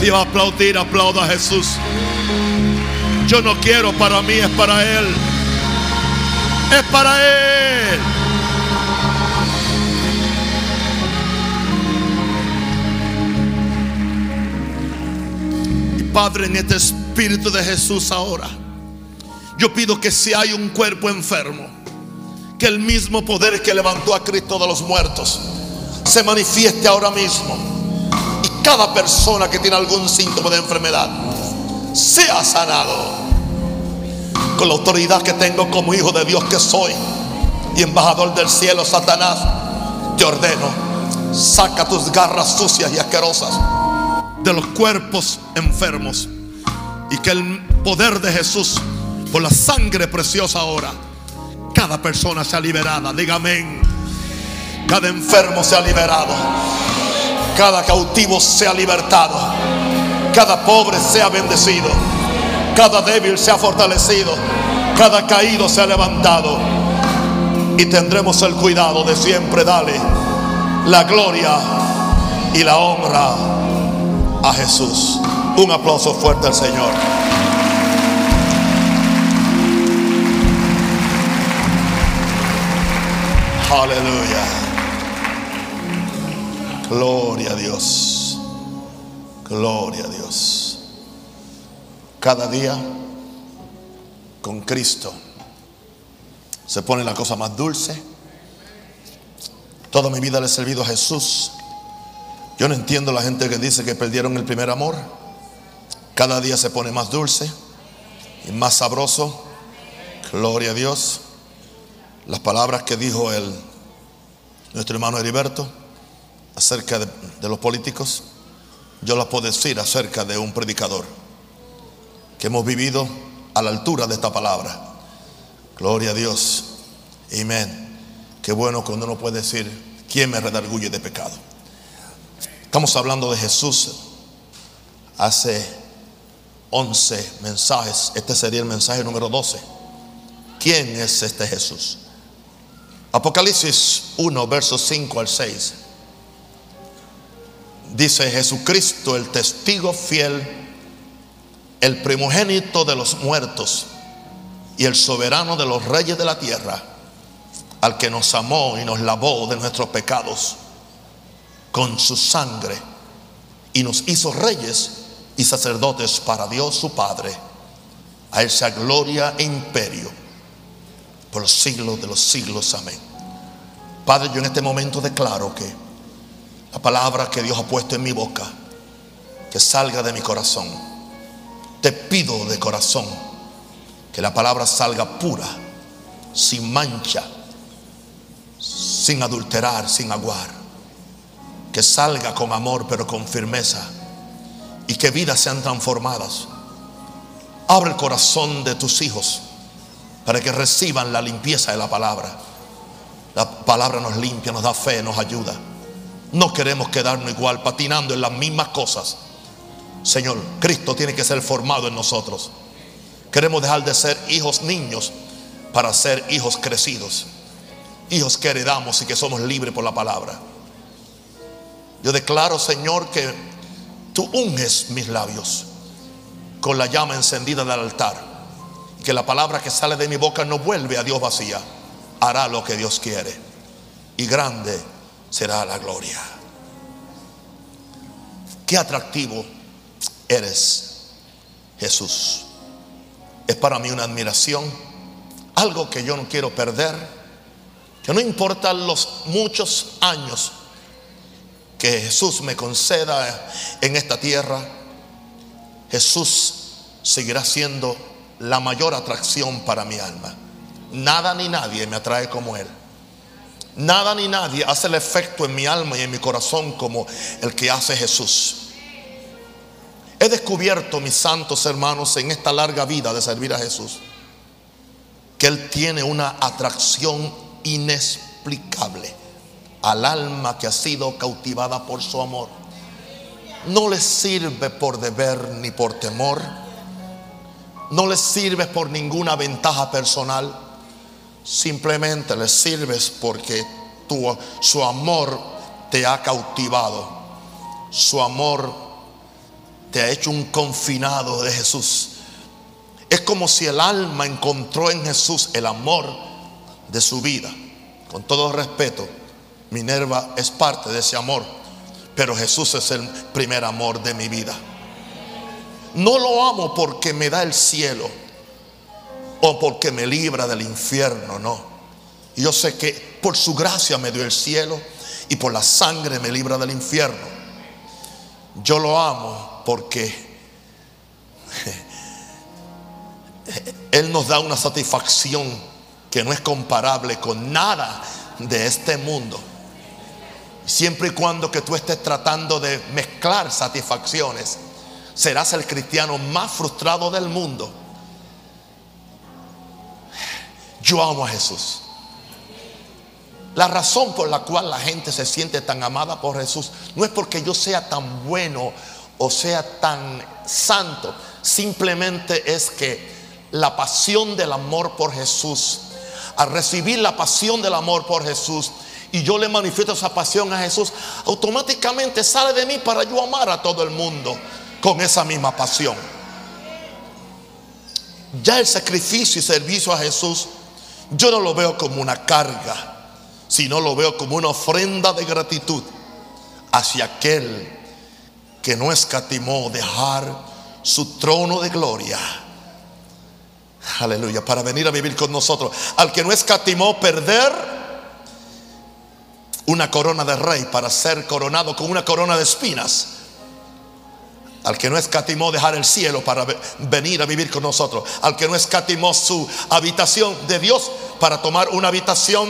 Si va a aplaudir, aplauda a Jesús. Yo no quiero para mí, es para Él. Es para Él. Padre, en este Espíritu de Jesús ahora, yo pido que si hay un cuerpo enfermo, que el mismo poder que levantó a Cristo de los muertos se manifieste ahora mismo. Cada persona que tiene algún síntoma de enfermedad sea sanado. Con la autoridad que tengo como hijo de Dios que soy y embajador del cielo, Satanás, te ordeno, saca tus garras sucias y asquerosas de los cuerpos enfermos y que el poder de Jesús, por la sangre preciosa ahora, cada persona sea liberada. Dígame, cada enfermo sea liberado, cada cautivo sea libertado, cada pobre sea bendecido, cada débil sea fortalecido, cada caído sea levantado. Y tendremos el cuidado de siempre darle la gloria y la honra a Jesús. Un aplauso fuerte al Señor. Aleluya. Gloria a Dios. Gloria a Dios. Cada día con Cristo se pone la cosa más dulce. Toda mi vida le he servido a Jesús. Yo no entiendo la gente que dice que perdieron el primer amor. Cada día se pone más dulce y más sabroso. Gloria a Dios. Las palabras que dijo el, nuestro hermano Heriberto acerca de, los políticos, yo las puedo decir acerca de un predicador que hemos vivido a la altura de esta palabra. Gloria a Dios. Amén. Qué bueno cuando uno puede decir, ¿quién me redarguye de pecado? Estamos hablando de Jesús hace 11 mensajes. Este sería el mensaje número 12. ¿Quién es este Jesús? Apocalipsis 1, versos 5 al 6. Dice Jesucristo, el testigo fiel, el primogénito de los muertos y el soberano de los reyes de la tierra, al que nos amó y nos lavó de nuestros pecados con su sangre y nos hizo reyes y sacerdotes para Dios su Padre. A él sea gloria e imperio por los siglos de los siglos. Amén. Padre, yo en este momento declaro que la palabra que Dios ha puesto en mi boca, que salga de mi corazón. Te pido de corazón que la palabra salga pura, sin mancha, sin adulterar, sin aguar. Que salga con amor, pero con firmeza. Y que vidas sean transformadas. Abre el corazón de tus hijos para que reciban la limpieza de la palabra. La palabra nos limpia, nos da fe, nos ayuda. No queremos quedarnos igual, patinando en las mismas cosas. Señor, Cristo tiene que ser formado en nosotros. Queremos dejar de ser hijos niños para ser hijos crecidos. Hijos que heredamos y que somos libres por la palabra. Yo declaro, Señor, que tú unges mis labios con la llama encendida del altar. Que la palabra que sale de mi boca no vuelve a Dios vacía. Hará lo que Dios quiere. Y grande será la gloria. Qué atractivo eres, Jesús. Es para mí una admiración, algo que yo no quiero perder, que no importa los muchos años que Jesús me conceda en esta tierra, Jesús seguirá siendo la mayor atracción para mi alma. Nada ni nadie me atrae como Él. Nada ni nadie hace el efecto en mi alma y en mi corazón como el que hace Jesús. He descubierto, mis santos hermanos, en esta larga vida de servir a Jesús, que Él tiene una atracción inexplicable al alma que ha sido cautivada por su amor. No le sirve por deber ni por temor. No le sirve por ninguna ventaja personal. Simplemente le sirves porque tu, su amor te ha cautivado. Su amor te ha hecho un confinado de Jesús. Es como si el alma encontró en Jesús el amor de su vida. Con todo respeto, Minerva es parte de ese amor, pero Jesús es el primer amor de mi vida. No lo amo porque me da el cielo o porque me libra del infierno, no. Yo sé que por su gracia me dio el cielo y por la sangre me libra del infierno. Yo lo amo porque Él nos da una satisfacción que no es comparable con nada de este mundo. Siempre y cuando que tú estés tratando de mezclar satisfacciones, serás el cristiano más frustrado del mundo. Yo amo a Jesús. La razón por la cual la gente se siente tan amada por Jesús no es porque yo sea tan bueno o sea tan santo. Simplemente es que la pasión del amor por Jesús, al recibir la pasión del amor por Jesús, y yo le manifiesto esa pasión a Jesús, automáticamente sale de mí para yo amar a todo el mundo con esa misma pasión. Ya el sacrificio y servicio a Jesús, yo no lo veo como una carga sino lo veo como una ofrenda de gratitud hacia aquel que no escatimó dejar su trono de gloria. Aleluya, para venir a vivir con nosotros. Al que no escatimó perder una corona de rey para ser coronado con una corona de espinas al que no escatimó dejar el cielo para venir a vivir con nosotros, al que no escatimó su habitación de Dios para tomar una habitación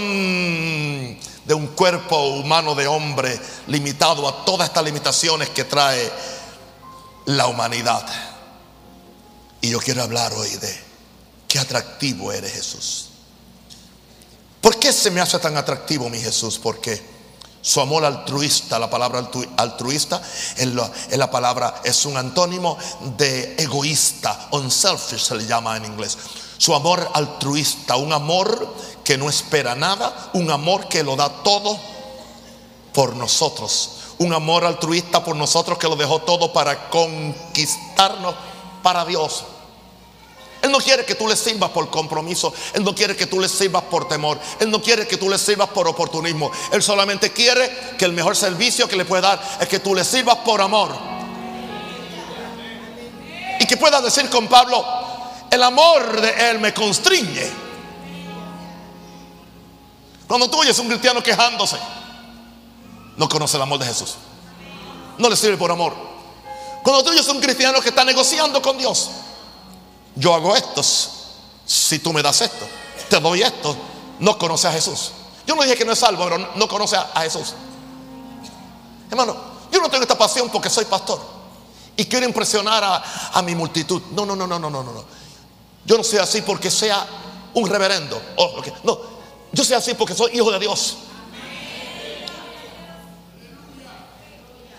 de un cuerpo humano de hombre limitado a todas estas limitaciones que trae la humanidad. Y yo quiero hablar hoy de qué atractivo eres Jesús. ¿Por qué se me hace tan atractivo mi Jesús? Porque su amor altruista, la palabra altruista es la, palabra, es un antónimo de egoísta, unselfish se le llama en inglés. Su amor altruista, un amor que no espera nada, un amor que lo da todo por nosotros. Un amor altruista por nosotros que lo dejó todo para conquistarnos para Dios. Él no quiere que tú le sirvas por compromiso. Él no quiere que tú le sirvas por temor. Él no quiere que tú le sirvas por oportunismo. Él solamente quiere que el mejor servicio que le puede dar es que tú le sirvas por amor. Y que puedas decir con Pablo, el amor de Él me constriñe. Cuando tú oyes un cristiano quejándose, no conoce el amor de Jesús. No le sirve por amor. Cuando tú oyes un cristiano que está negociando con Dios, yo hago esto si tú me das esto. Te doy esto. No conoce a Jesús. Yo no dije que no es salvo, pero no conoce a, Jesús. Hermano, yo no tengo esta pasión porque soy pastor y quiero impresionar a, mi multitud. No, no, no, no, no, no, no. Yo no soy así porque sea un reverendo. no, yo soy así porque soy hijo de Dios.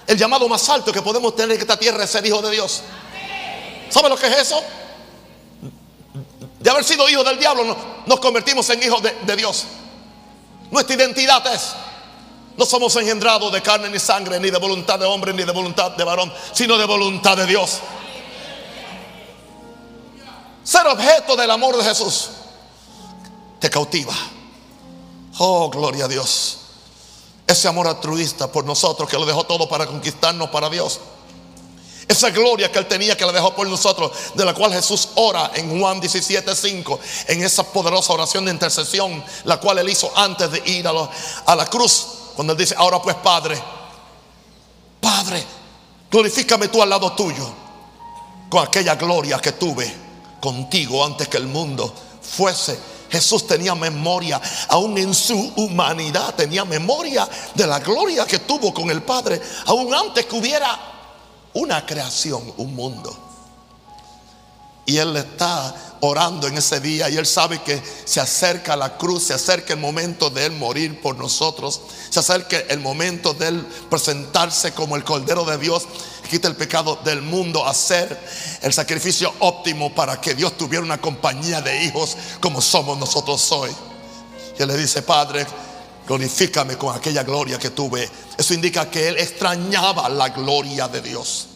El llamado más alto que podemos tener en esta tierra es ser hijo de Dios. ¿Sabe lo que es eso? De haber sido hijos del diablo, nos convertimos en hijos de, Dios. Nuestra identidad es, no somos engendrados de carne ni sangre, ni de voluntad de hombre, ni de voluntad de varón, sino de voluntad de Dios. Ser objeto del amor de Jesús te cautiva. Oh, gloria a Dios. Ese amor altruista por nosotros que lo dejó todo para conquistarnos para Dios. Esa gloria que Él tenía que la dejó por nosotros, de la cual Jesús ora en Juan 17, 5, en esa poderosa oración de intercesión, la cual Él hizo antes de ir a, a la cruz, cuando Él dice, ahora pues Padre, Padre, glorifícame tú al lado tuyo, con aquella gloria que tuve contigo antes que el mundo fuese. Jesús tenía memoria, aún en su humanidad, tenía memoria de la gloria que tuvo con el Padre, aún antes que hubiera una creación, un mundo. Y Él está orando en ese día y Él sabe que se acerca la cruz, se acerca el momento de Él morir por nosotros, se acerca el momento de Él presentarse como el Cordero de Dios, quita el pecado del mundo, hacer el sacrificio óptimo para que Dios tuviera una compañía de hijos como somos nosotros hoy. Y Él le dice, Padre, glorifícame con aquella gloria que tuve. Eso indica que él extrañaba la gloria de Dios.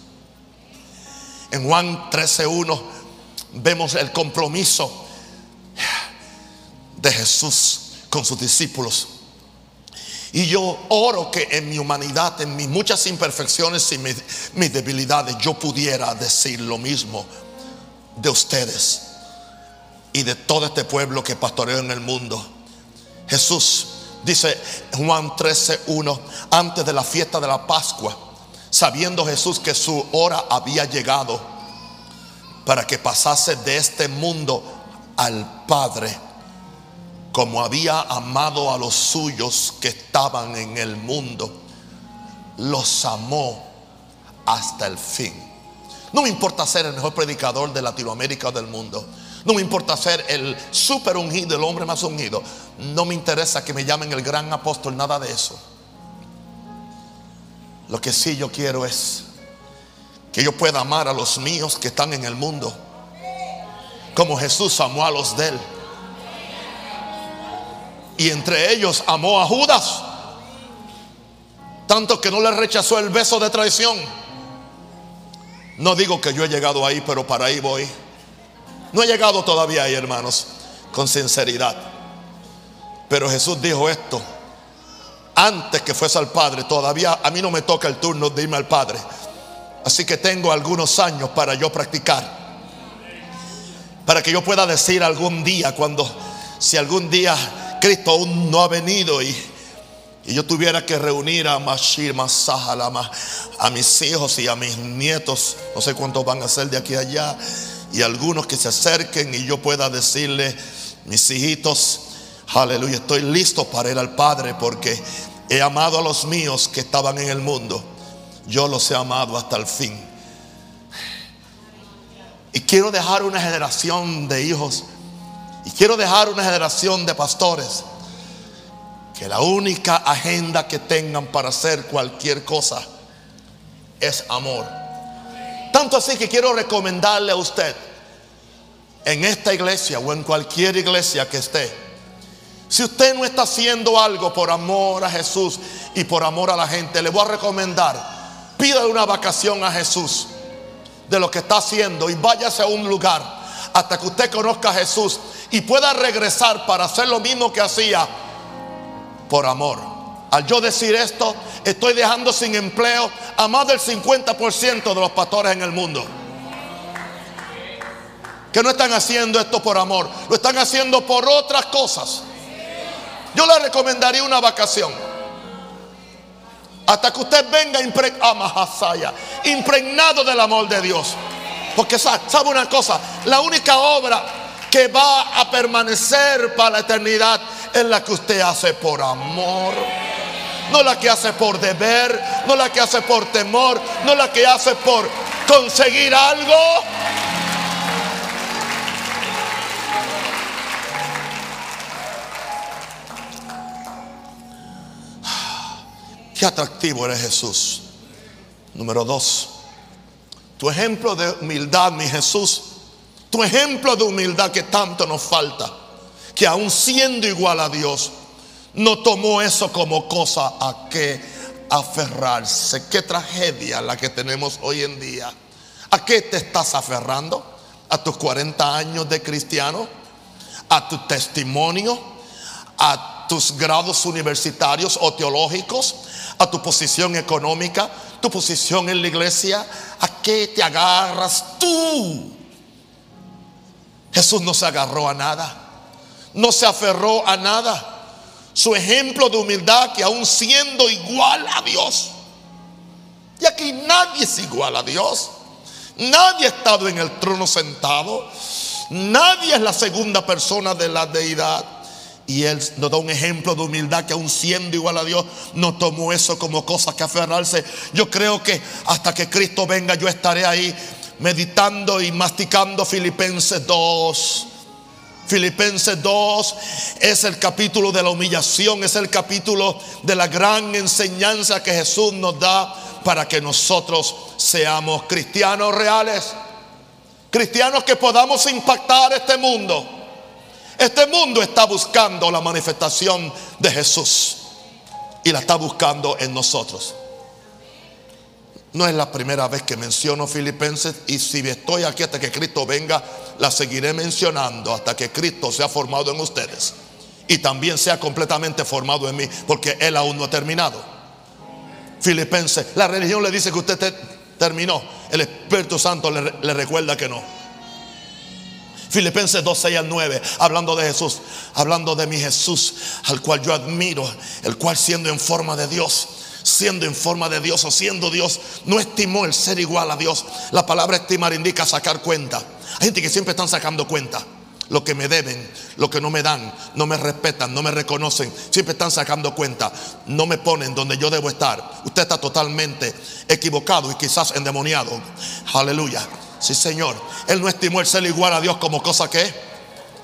En Juan 13.1 vemos el compromiso de Jesús con sus discípulos. Y yo oro que en mi humanidad, en mis muchas imperfecciones y mis, mis, debilidades, yo pudiera decir lo mismo de ustedes y de todo este pueblo que pastoreo en el mundo. Jesús dice Juan 13:1, antes de la fiesta de la Pascua, sabiendo Jesús que su hora había llegado para que pasase de este mundo al Padre, como había amado a los suyos que estaban en el mundo, los amó hasta el fin. No me importa ser el mejor predicador de Latinoamérica o del mundo. No me importa ser el super ungido, el hombre más ungido. No me interesa que me llamen el gran apóstol, nada de eso. Lo que sí yo quiero es que yo pueda amar a los míos que están en el mundo, como Jesús amó a los de él. Y entre ellos amó a Judas, tanto que no le rechazó el beso de traición. No digo que yo he llegado ahí, pero para ahí voy. No he llegado todavía ahí, hermanos, con sinceridad. Pero Jesús dijo esto antes que fuese al Padre. Todavía a mí no me toca el turno de irme al Padre. Así que tengo algunos años para yo practicar. Para que yo pueda decir algún día, cuando, si algún día Cristo aún no ha venido y, yo tuviera que reunir a Mashir, Masahalama, a mis hijos y a mis nietos, no sé cuántos van a ser de aquí a allá y algunos que se acerquen y yo pueda decirle, mis hijitos, aleluya, estoy listo para ir al Padre porque he amado a los míos que estaban en el mundo. Yo los he amado hasta el fin. Y quiero dejar una generación de hijos y quiero dejar una generación de pastores que la única agenda que tengan para hacer cualquier cosa es amor. Tanto así que quiero recomendarle a usted en esta iglesia o en cualquier iglesia que esté. Si usted no está haciendo algo por amor a Jesús y por amor a la gente, le voy a recomendar, pídale una vacación a Jesús de lo que está haciendo y váyase a un lugar hasta que usted conozca a Jesús y pueda regresar para hacer lo mismo que hacía por amor. Al yo decir esto, estoy dejando sin empleo a más del 50% de los pastores en el mundo. Que no están haciendo esto por amor, lo están haciendo por otras cosas. Yo le recomendaría una vacación. Hasta que usted venga impregnado del amor de Dios. Porque sabe una cosa, la única obra que va a permanecer para la eternidad es la que usted hace por amor no la que hace por deber, no la que hace por temor, no la que hace por conseguir algo. Qué atractivo eres Jesús. Número dos, tu ejemplo de humildad, mi Jesús, tu ejemplo de humildad que tanto nos falta, que aún siendo igual a Dios, no tomó eso como cosa a que aferrarse. Qué tragedia la que tenemos hoy en día. ¿A qué te estás aferrando? ¿A tus 40 años de cristiano? ¿A tu testimonio? ¿A tus grados universitarios o teológicos? ¿A tu posición económica? ¿Tu posición en la iglesia? ¿A qué te agarras tú? Jesús no se agarró a nada. No se aferró a nada su ejemplo de humildad que aún siendo igual a Dios. Y aquí nadie es igual a Dios. Nadie ha estado en el trono sentado. Nadie es la segunda persona de la deidad. Y Él nos da un ejemplo de humildad que aún siendo igual a Dios, no tomó eso como cosa que aferrarse. Yo creo que hasta que Cristo venga yo estaré ahí meditando y masticando Filipenses 2 Filipenses 2 es el capítulo de la humillación, es el capítulo de la gran enseñanza que Jesús nos da para que nosotros seamos cristianos reales. Cristianos que podamos impactar este mundo. Este mundo está buscando la manifestación de Jesús y la está buscando en nosotros. No es la primera vez que menciono Filipenses y si estoy aquí hasta que Cristo venga, la seguiré mencionando hasta que Cristo sea formado en ustedes y también sea completamente formado en mí, porque Él aún no ha terminado. Filipenses, la religión le dice que usted terminó, el Espíritu Santo le, le recuerda que no. Filipenses 2, 6 al 9, hablando de Jesús, hablando de mi Jesús, al cual yo admiro, el cual siendo en forma de Dios, siendo en forma de Dios o siendo Dios, no estimó el ser igual a Dios. La palabra estimar indica sacar cuenta. Hay gente que siempre están sacando cuenta. Lo que me deben, lo que no me dan, no me respetan, no me reconocen, siempre están sacando cuenta, no me ponen donde yo debo estar. Usted está totalmente equivocado y quizás endemoniado. Aleluya. Sí, Señor. Él no estimó el ser igual a Dios como cosa que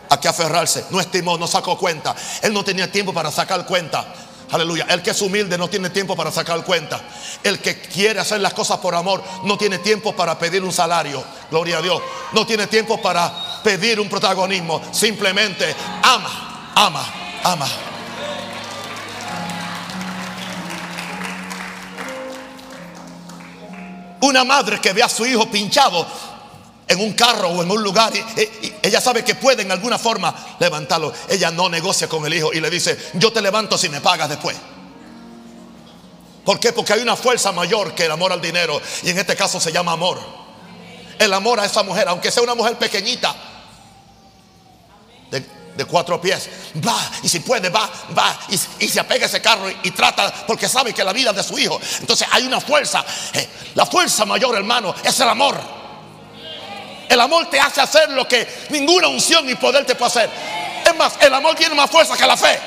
a que aferrarse. No estimó, no sacó cuenta. Él no tenía tiempo para sacar cuenta. Aleluya. El que es humilde no tiene tiempo para sacar cuenta. El que quiere hacer las cosas por amor no tiene tiempo para pedir un salario. Gloria a Dios. No tiene tiempo para pedir un protagonismo. Simplemente ama, ama, ama. Una madre que ve a su hijo pinchado en un carro o en un lugar y, ella sabe que puede en alguna forma levantarlo. Ella no negocia con el hijo y le dice, yo te levanto si me pagas después. ¿Por qué? Porque hay una fuerza mayor que el amor al dinero y en este caso se llama amor. El amor a esa mujer, aunque sea una mujer pequeñita, de, cuatro pies, va y si puede, va, va y, se apega a ese carro y, trata porque sabe que la vida es de su hijo. Entonces hay una fuerza, eh, la fuerza mayor, hermano, es el amor. El amor te hace hacer lo que ninguna unción ni poder te puede hacer. Es más, el amor tiene más fuerza que la fe.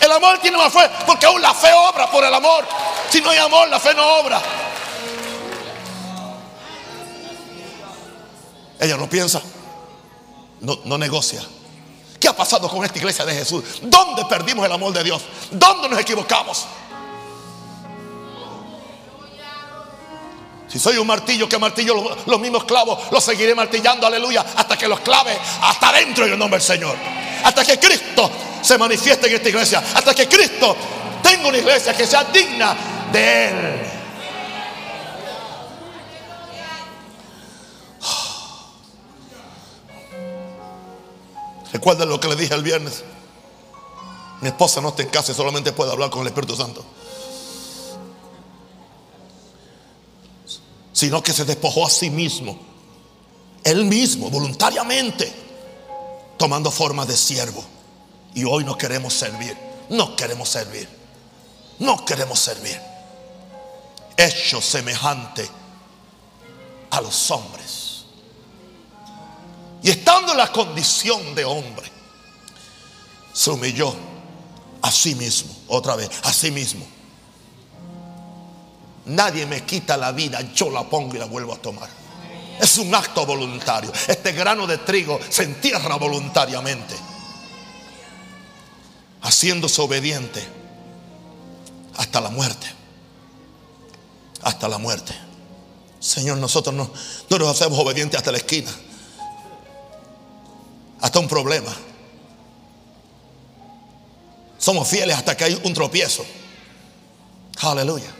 El amor tiene más fuerza porque aún la fe obra por el amor. Si no hay amor, la fe no obra. Ella no piensa, no, no negocia. ¿Qué ha pasado con esta iglesia de Jesús? ¿Dónde perdimos el amor de Dios? ¿Dónde nos equivocamos? Si soy un martillo, que martillo los, mismos clavos, los seguiré martillando, aleluya, hasta que los clave hasta dentro en el nombre del Señor. Hasta que Cristo se manifieste en esta iglesia. Hasta que Cristo tenga una iglesia que sea digna de Él. Recuerden lo que le dije el viernes. Mi esposa no está en casa y solamente puede hablar con el Espíritu Santo. Sino que se despojó a sí mismo, él mismo, voluntariamente, tomando forma de siervo. Y hoy no queremos servir, no queremos servir, no queremos servir. Hecho semejante a los hombres. Y estando en la condición de hombre, se humilló a sí mismo, otra vez, a sí mismo Nadie me quita la vida, yo la pongo y la vuelvo a tomar. Es un acto voluntario. Este grano de trigo se entierra voluntariamente. Haciéndose obediente hasta la muerte. Hasta la muerte. Señor, nosotros no, no nos hacemos obedientes hasta la esquina. Hasta un problema. Somos fieles hasta que hay un tropiezo. Aleluya.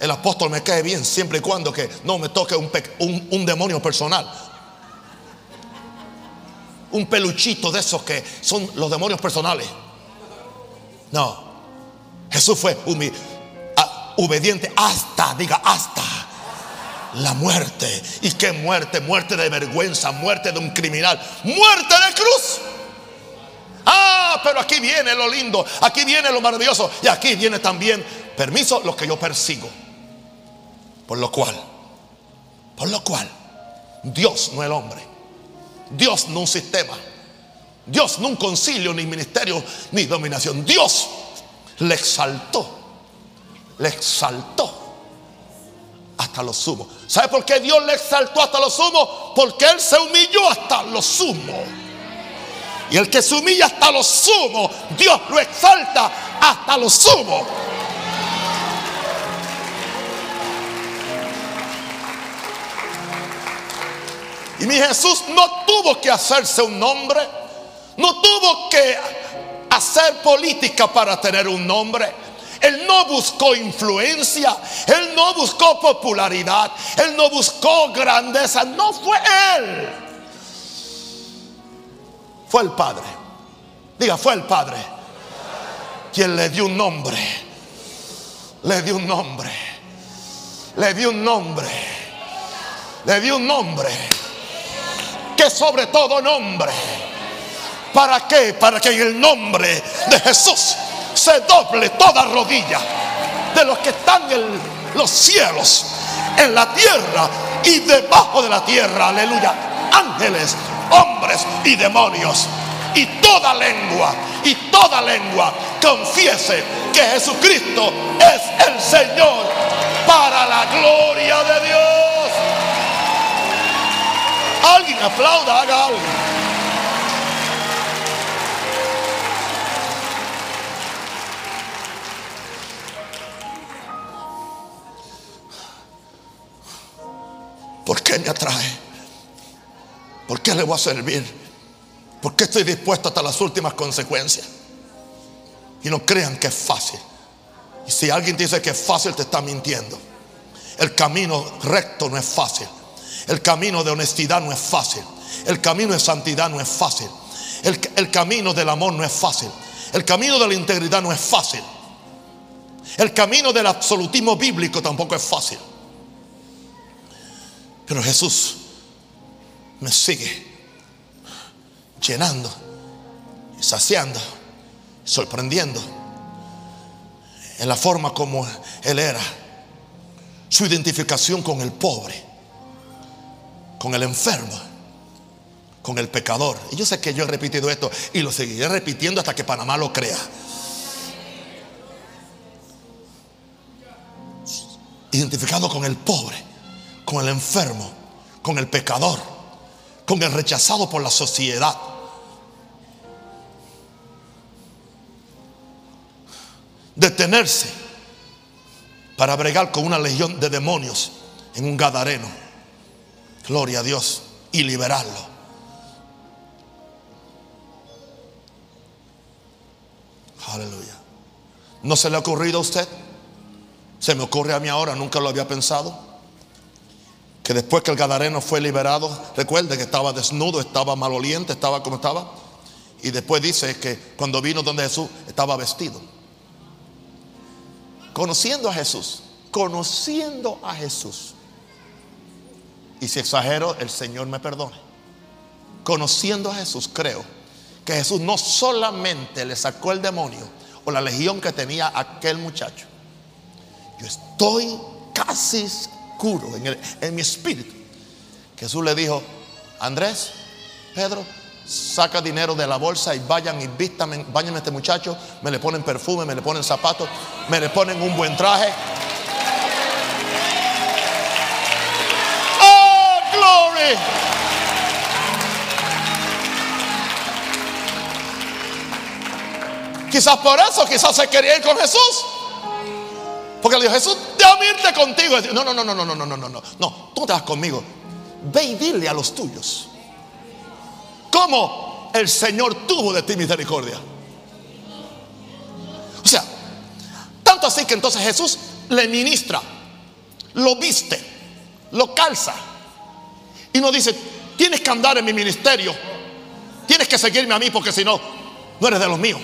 El apóstol me cae bien siempre y cuando que no me toque un, demonio personal. Un peluchito de esos que son los demonios personales. No. Jesús fue obediente hasta, diga, hasta la muerte. ¿Y qué muerte? Muerte de vergüenza, muerte de un criminal, muerte de cruz. Ah, pero aquí viene lo lindo, aquí viene lo maravilloso y aquí viene también, permiso, lo que yo persigo. Por lo cual, por lo cual, Dios no el hombre. Dios no un sistema. Dios no un concilio, ni ministerio, ni dominación. Dios le exaltó. Le exaltó hasta lo sumo. ¿Sabe por qué Dios le exaltó hasta lo sumo? Porque Él se humilló hasta lo sumo. Y el que se humilla hasta lo sumo, Dios lo exalta hasta lo sumo. Y mi Jesús no tuvo que hacerse un nombre, no tuvo que hacer política para tener un nombre. Él no buscó influencia, Él no buscó popularidad, Él no buscó grandeza, no fue Él. Fue el Padre. Diga, fue el Padre quien le dio un nombre. Le dio un nombre. Le dio un nombre. Le dio un nombre. Que sobre todo nombre. ¿Para qué? Para que en el nombre de Jesús se doble toda rodilla de los que están en los cielos, en la tierra y debajo de la tierra. Aleluya. Ángeles, hombres y demonios. Y toda lengua, y toda lengua confiese que Jesucristo es el Señor para la gloria de Aplauda, haga algo. ¿Por qué me atrae? ¿Por qué le voy a servir? ¿Por qué estoy dispuesto hasta las últimas consecuencias? Y no crean que es fácil. Y si alguien dice que es fácil, te está mintiendo. El camino recto no es fácil. El camino de honestidad no es fácil. El camino de santidad no es fácil. El, el camino del amor no es fácil. El camino de la integridad no es fácil. El camino del absolutismo bíblico tampoco es fácil. Pero Jesús me sigue llenando saciando, sorprendiendo en la forma como Él era, su identificación con el pobre, con el enfermo, con el pecador. Y yo sé que yo he repetido esto y lo seguiré repitiendo hasta que Panamá lo crea. Identificado con el pobre con el enfermo, con el pecador, con el rechazado por la sociedad. Detenerse para bregar con una legión de demonios en un gadareno. Gloria a Dios. Y liberarlo. Aleluya. ¿No se le ha ocurrido a usted? Se me ocurre a mí ahora, nunca lo había pensado que después que el Gadareno fue liberado, recuerde que estaba desnudo, estaba maloliente, estaba como estaba. Y después dice que cuando vino donde Jesús estaba vestido. Conociendo a Jesús, conociendo a Jesús. Y si exagero, el Señor me perdone. Conociendo a Jesús, creo que Jesús no solamente le sacó el demonio o la legión que tenía aquel muchacho. Yo estoy casi en, mi espíritu. Jesús le dijo, Andrés, Pedro, saca dinero de la bolsa y vayan y vístame, vayan a este muchacho, me le ponen perfume, me le ponen zapatos, me le ponen un buen traje. Quizás por eso, quizás se quería ir con Jesús. Porque le dijo, Jesús, déjame irte contigo. No, no, no, no, no, no, no, no, no, no. Tú te vas conmigo. Ve y dile a los tuyos. ¿Cómo el Señor tuvo de ti misericordia? O sea, tanto así que entonces Jesús le ministra, lo viste, lo calza. Y no dice, tienes que andar en mi ministerio. Tienes que seguirme a mí porque si no, no eres de los míos.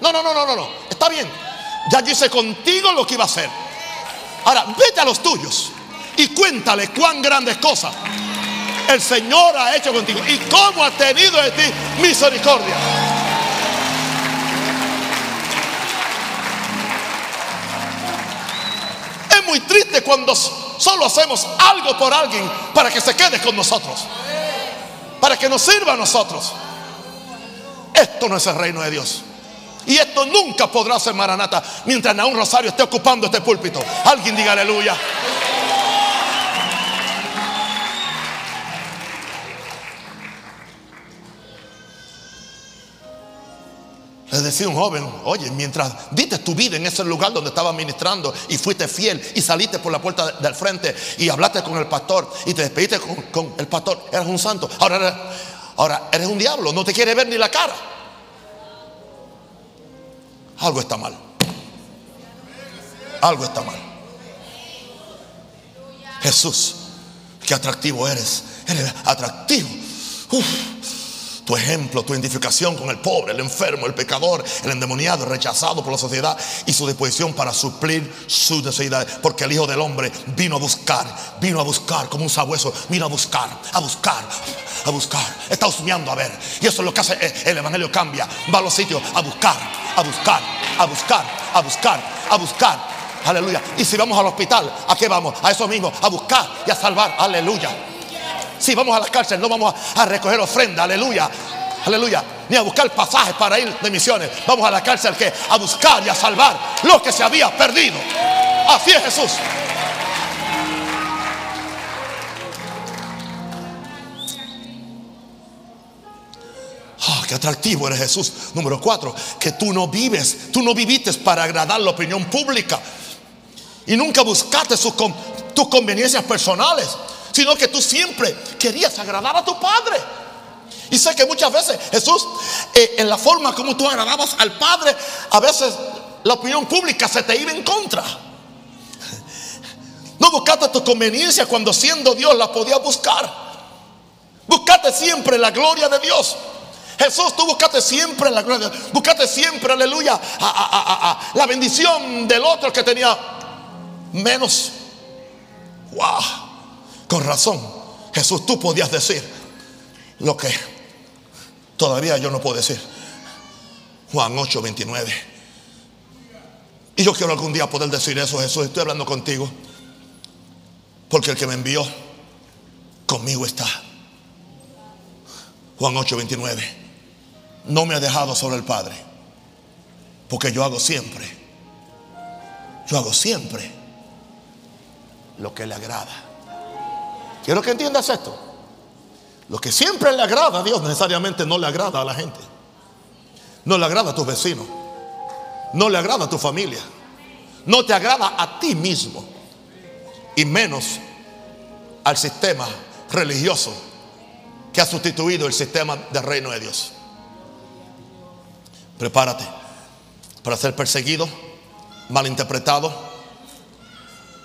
No, no, no, no, no, no. Está bien. Ya dice contigo lo que iba a hacer. Ahora, vete a los tuyos y cuéntale cuán grandes cosas el Señor ha hecho contigo y cómo ha tenido de ti misericordia. Es muy triste cuando solo hacemos algo por alguien para que se quede con nosotros, para que nos sirva a nosotros. Esto no es el reino de Dios. Y esto nunca podrá ser Maranata mientras Naún Rosario esté ocupando este púlpito. Alguien diga aleluya. Le decía un joven, oye, mientras diste tu vida en ese lugar donde estaba ministrando y fuiste fiel y saliste por la puerta del frente y hablaste con el pastor y te despediste con, el pastor, eres un santo. Ahora, ahora eres un diablo, no te quiere ver ni la cara algo está mal. Algo está mal. Jesús, qué atractivo eres. Eres atractivo. Tu ejemplo, tu identificación con el pobre, el enfermo, el pecador, el endemoniado, rechazado por la sociedad y su disposición para suplir sus necesidades. Porque el Hijo del Hombre vino a buscar, vino a buscar como un sabueso, vino a buscar, a buscar, a buscar. Está husmeando a ver. Y eso es lo que hace el Evangelio cambia. Va a los sitios a buscar, a buscar, a buscar, a buscar, a buscar. Aleluya. Y si vamos al hospital, ¿a qué vamos? A eso mismo, a buscar y a salvar. Aleluya. Si vamos a la cárcel, no vamos a, recoger ofrenda. Aleluya. Aleluya. Ni a buscar pasajes para ir de misiones. Vamos a la cárcel que a buscar y a salvar lo que se había perdido. Así es Jesús. Ah, qué atractivo eres Jesús. Número cuatro, que tú no vives, tú no viviste para agradar la opinión pública. Y nunca buscaste tus conveniencias personales sino que tú siempre querías agradar a tu Padre. Y sé que muchas veces Jesús, eh, en la forma como tú agradabas al Padre, a veces la opinión pública se te iba en contra. No buscaste tu conveniencia cuando siendo Dios la podías buscar. Buscaste siempre la gloria de Dios. Jesús, tú buscaste siempre la gloria de Dios. Buscaste siempre, aleluya, la bendición del otro que tenía menos. Wow. Con razón, Jesús, tú podías decir lo que todavía yo no puedo decir. Juan 8, 29. Y yo quiero algún día poder decir eso, Jesús, estoy hablando contigo. Porque el que me envió conmigo está. Juan 8, 29. No me ha dejado sobre el Padre. Porque yo hago siempre. Yo hago siempre lo que le agrada. Quiero que entiendas esto. Lo que siempre le agrada a Dios necesariamente no le agrada a la gente. No le agrada a tus vecinos. No le agrada a tu familia. No te agrada a ti mismo. Y menos al sistema religioso que ha sustituido el sistema del reino de Dios. Prepárate para ser perseguido, malinterpretado,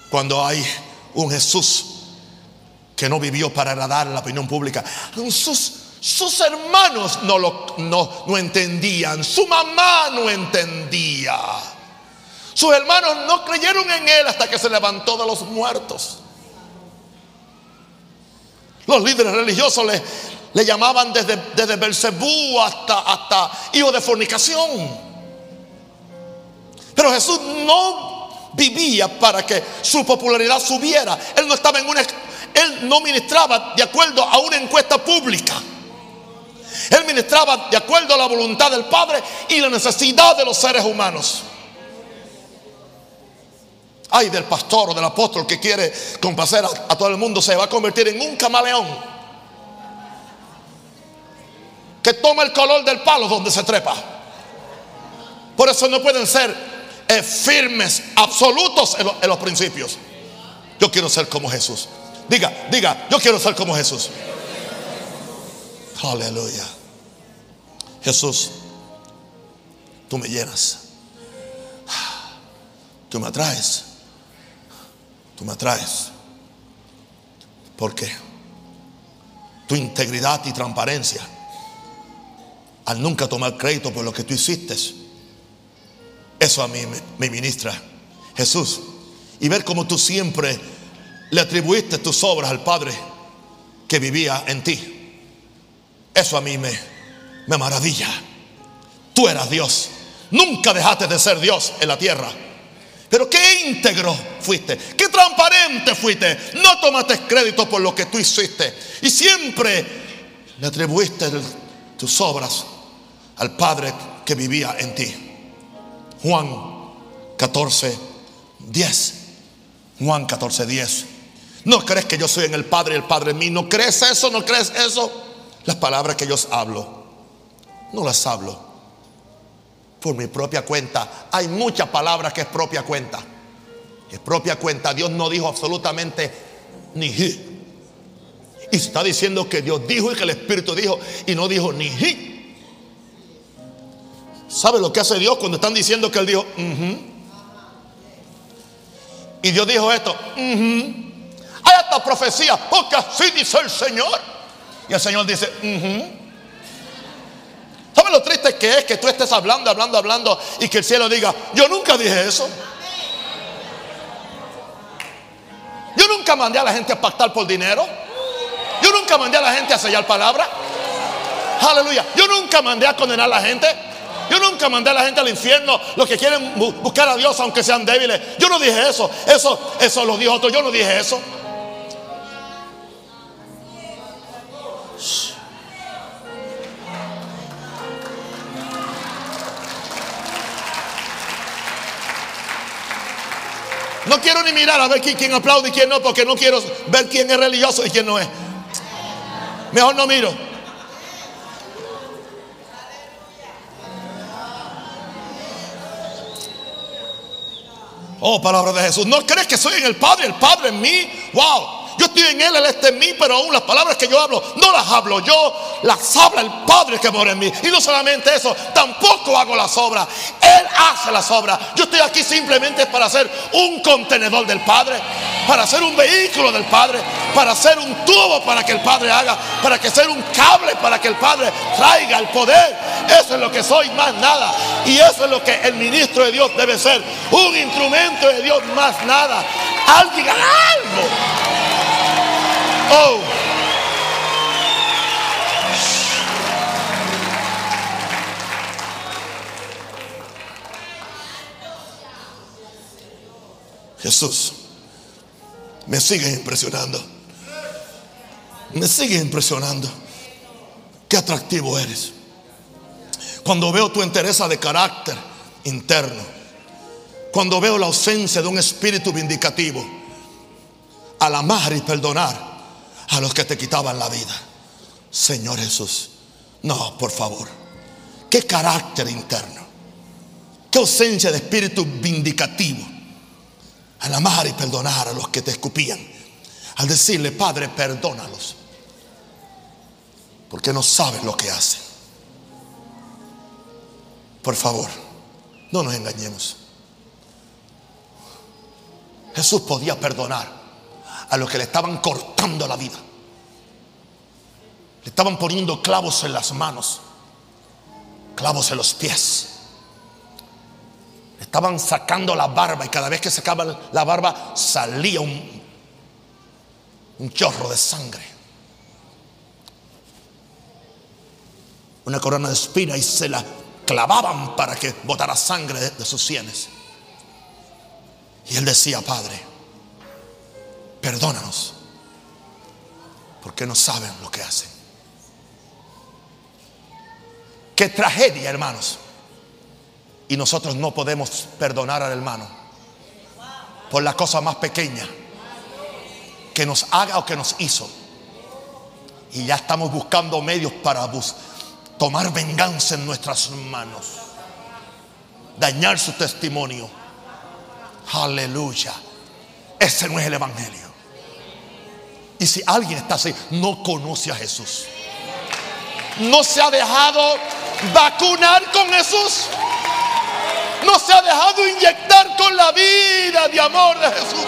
cuando hay un Jesús que no vivió para agradar la opinión pública. Sus, sus hermanos no lo no, no entendían, su mamá no entendía. Sus hermanos no creyeron en él hasta que se levantó de los muertos. Los líderes religiosos le, le llamaban desde, desde Belcebú hasta, hasta hijo de fornicación. Pero Jesús no vivía para que su popularidad subiera. Él no estaba en una él no ministraba de acuerdo a una encuesta pública. Él ministraba de acuerdo a la voluntad del Padre y la necesidad de los seres humanos. Ay del pastor o del apóstol que quiere complacer a, todo el mundo se va a convertir en un camaleón que toma el color del palo donde se trepa. Por eso no pueden ser eh, firmes, absolutos en los principios. Yo quiero ser como Jesús. Diga, diga, yo quiero ser como Jesús. Aleluya. Jesús, tú me llenas. Tú me atraes. Tú me atraes. Porque tu integridad y transparencia, al nunca tomar crédito por lo que tú hiciste, eso a mí me, me ministra. Jesús, y ver cómo tú siempre le atribuiste tus obras al Padre que vivía en ti. Eso a mí me, me maravilla. Tú eras Dios. Nunca dejaste de ser Dios en la tierra. Pero qué íntegro fuiste, qué transparente fuiste. No tomaste crédito por lo que tú hiciste. Y siempre le atribuiste tus obras al Padre que vivía en ti. Juan 14, 10. Juan 14, 10. ¿No crees que yo soy en el Padre y el Padre en mí? ¿No crees eso? ¿No crees eso? Las palabras que yo hablo, no las hablo por mi propia cuenta. Hay muchas palabras que es propia cuenta. Es propia cuenta. Dios no dijo absolutamente ni hi. Y está diciendo que Dios dijo y que el Espíritu dijo y no dijo ni hi. ¿Sabe lo que hace Dios cuando están diciendo que Él dijo? Y Dios dijo esto. Hay esta profecía, porque así dice el Señor. Y el Señor dice, ¿Sabes lo triste que es que tú estés hablando, hablando, hablando y que el cielo diga, yo nunca dije eso? Yo nunca mandé a la gente a pactar por dinero. Yo nunca mandé a la gente a sellar palabra. Aleluya. Yo nunca mandé a condenar a la gente. Yo nunca mandé a la gente al infierno, los que quieren buscar a Dios aunque sean débiles. Yo no dije eso. Eso, eso lo dijo otro. Yo no dije eso. No quiero ni mirar a ver quién, aplaude y quién no, porque no quiero ver quién es religioso y quién no es. Mejor no miro. Oh, palabra de Jesús. ¿No crees que soy en el Padre? El Padre en mí. Wow. Yo estoy en Él, Él está en mí, pero aún las palabras que yo hablo no las hablo yo, las habla el Padre que mora en mí. Y no solamente eso, tampoco hago las obras. Él hace las obras. Yo estoy aquí simplemente para ser un contenedor del Padre, para ser un vehículo del Padre, para ser un tubo para que el Padre haga, para que ser un cable para que el Padre traiga el poder. Eso es lo que soy, más nada. Y eso es lo que el ministro de Dios debe ser. Un instrumento de Dios, más nada. Alguien algo. Oh. Jesús, me sigue impresionando. Me sigue impresionando. Qué atractivo eres. Cuando veo tu entereza de carácter interno. Cuando veo la ausencia de un espíritu vindicativo. Al amar y perdonar a los que te quitaban la vida. Señor Jesús, no, por favor. Qué carácter interno. Qué ausencia de espíritu vindicativo. Al amar y perdonar a los que te escupían. Al decirle, Padre, perdónalos. Porque no saben lo que hacen. Por favor, no nos engañemos. Jesús podía perdonar a los que le estaban cortando la vida. Le estaban poniendo clavos en las manos, clavos en los pies. Le estaban sacando la barba y cada vez que sacaban la barba salía un, un chorro de sangre. Una corona de espina y se la clavaban para que botara sangre de sus sienes. Y él decía, Padre, perdónanos, porque no saben lo que hacen. Qué tragedia, hermanos. Y nosotros no podemos perdonar al hermano por la cosa más pequeña que nos haga o que nos hizo. Y ya estamos buscando medios para tomar venganza en nuestras manos, dañar su testimonio. Aleluya. Ese no es el Evangelio. Y si alguien está así, no conoce a Jesús. No se ha dejado vacunar con Jesús. No se ha dejado inyectar con la vida de amor de Jesús.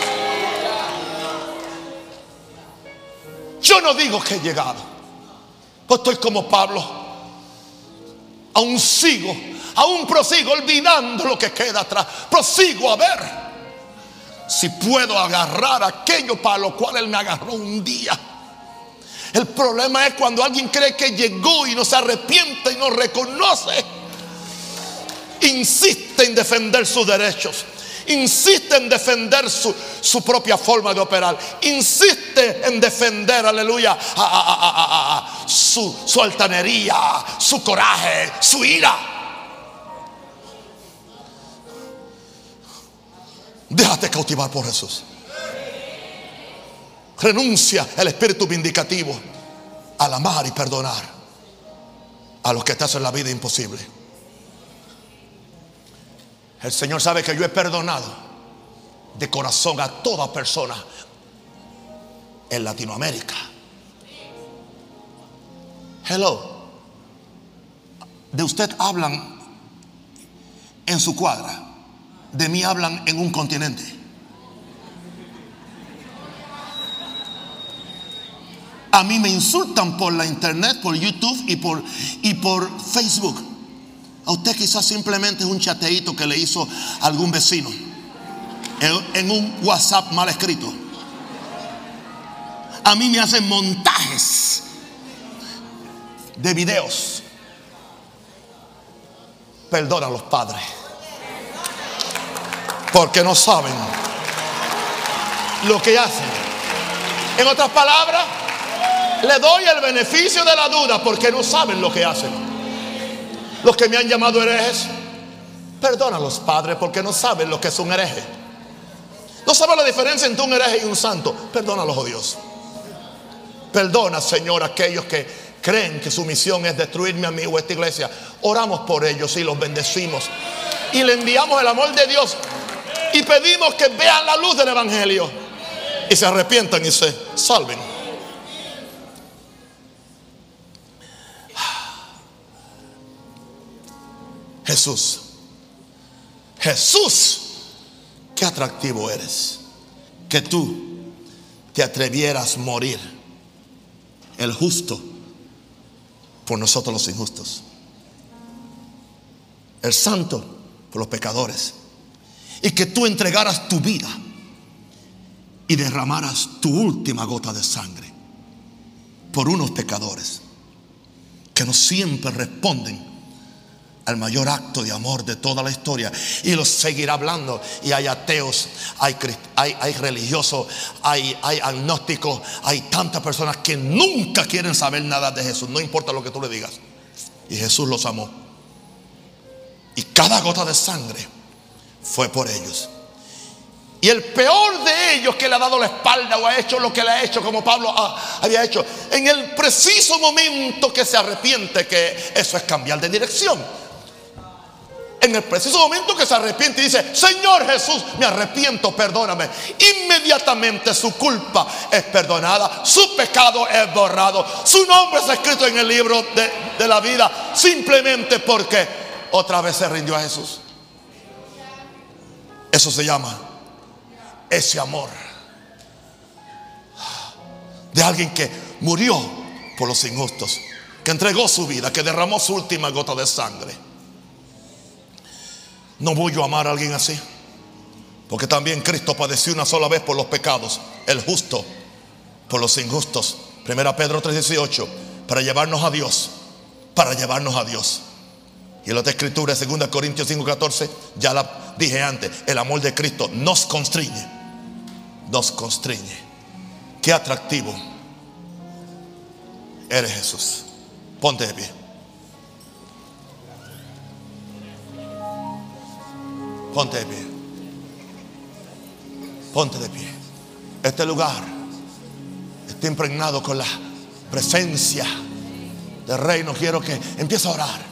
Yo no digo que he llegado. Pues estoy como Pablo. Aún sigo, aún prosigo olvidando lo que queda atrás. Prosigo a ver si puedo agarrar aquello para lo cual Él me agarró un día. El problema es cuando alguien cree que llegó y no se arrepiente y no reconoce. Insiste en defender sus derechos. Insiste en defender su, su propia forma de operar. Insiste en defender, aleluya, su, su altanería, su coraje, su ira. Déjate cautivar por Jesús. Renuncia el espíritu vindicativo al amar y perdonar a los que te hacen la vida imposible. El Señor sabe que yo he perdonado de corazón a toda persona en Latinoamérica. Hello. De usted hablan en su cuadra de mí hablan en un continente. A mí me insultan por la internet, por YouTube y por, y por Facebook. A usted quizás simplemente es un chateíto que le hizo algún vecino en un WhatsApp mal escrito. A mí me hacen montajes de videos. Perdona a los padres. Porque no saben lo que hacen. En otras palabras, le doy el beneficio de la duda porque no saben lo que hacen. Los que me han llamado herejes, perdona a los padres porque no saben lo que es un hereje. No saben la diferencia entre un hereje y un santo. Perdónalos, oh Dios. Perdona, Señor, aquellos que creen que su misión es destruirme a mí o esta iglesia. Oramos por ellos y los bendecimos. Y le enviamos el amor de Dios. Y pedimos que vean la luz del Evangelio. Y se arrepientan y se salven. Jesús. Jesús. Qué atractivo eres. Que tú te atrevieras a morir. El justo por nosotros los injustos. El santo por los pecadores. Y que tú entregaras tu vida y derramaras tu última gota de sangre por unos pecadores que no siempre responden al mayor acto de amor de toda la historia. Y los seguirá hablando. Y hay ateos, hay, hay, religiosos, hay, hay agnósticos, hay tantas personas que nunca quieren saber nada de Jesús, no importa lo que tú le digas. Y Jesús los amó. Y cada gota de sangre fue por ellos. Y el peor de ellos que le ha dado la espalda o ha hecho lo que le ha hecho, como Pablo había hecho, en el preciso momento que se arrepiente, que eso es cambiar de dirección en el preciso momento que se arrepiente y dice, Señor Jesús, me arrepiento, perdóname. Inmediatamente su culpa es perdonada, su pecado es borrado, su nombre es escrito en el libro de, de la vida, simplemente porque otra vez se rindió a Jesús. Eso se llama ese amor de alguien que murió por los injustos, que entregó su vida, que derramó su última gota de sangre. No voy a amar a alguien así. Porque también Cristo padeció una sola vez por los pecados, el justo por los injustos. Primera Pedro 3:18, para llevarnos a Dios, para llevarnos a Dios. Y la otra escritura, 2 Corintios 5:14, ya la dije antes, el amor de Cristo nos constriñe, nos constriñe. Qué atractivo eres Jesús. Ponte de pie. Ponte de pie. Ponte de pie. Este lugar está impregnado con la presencia del reino. Quiero que empiece a orar.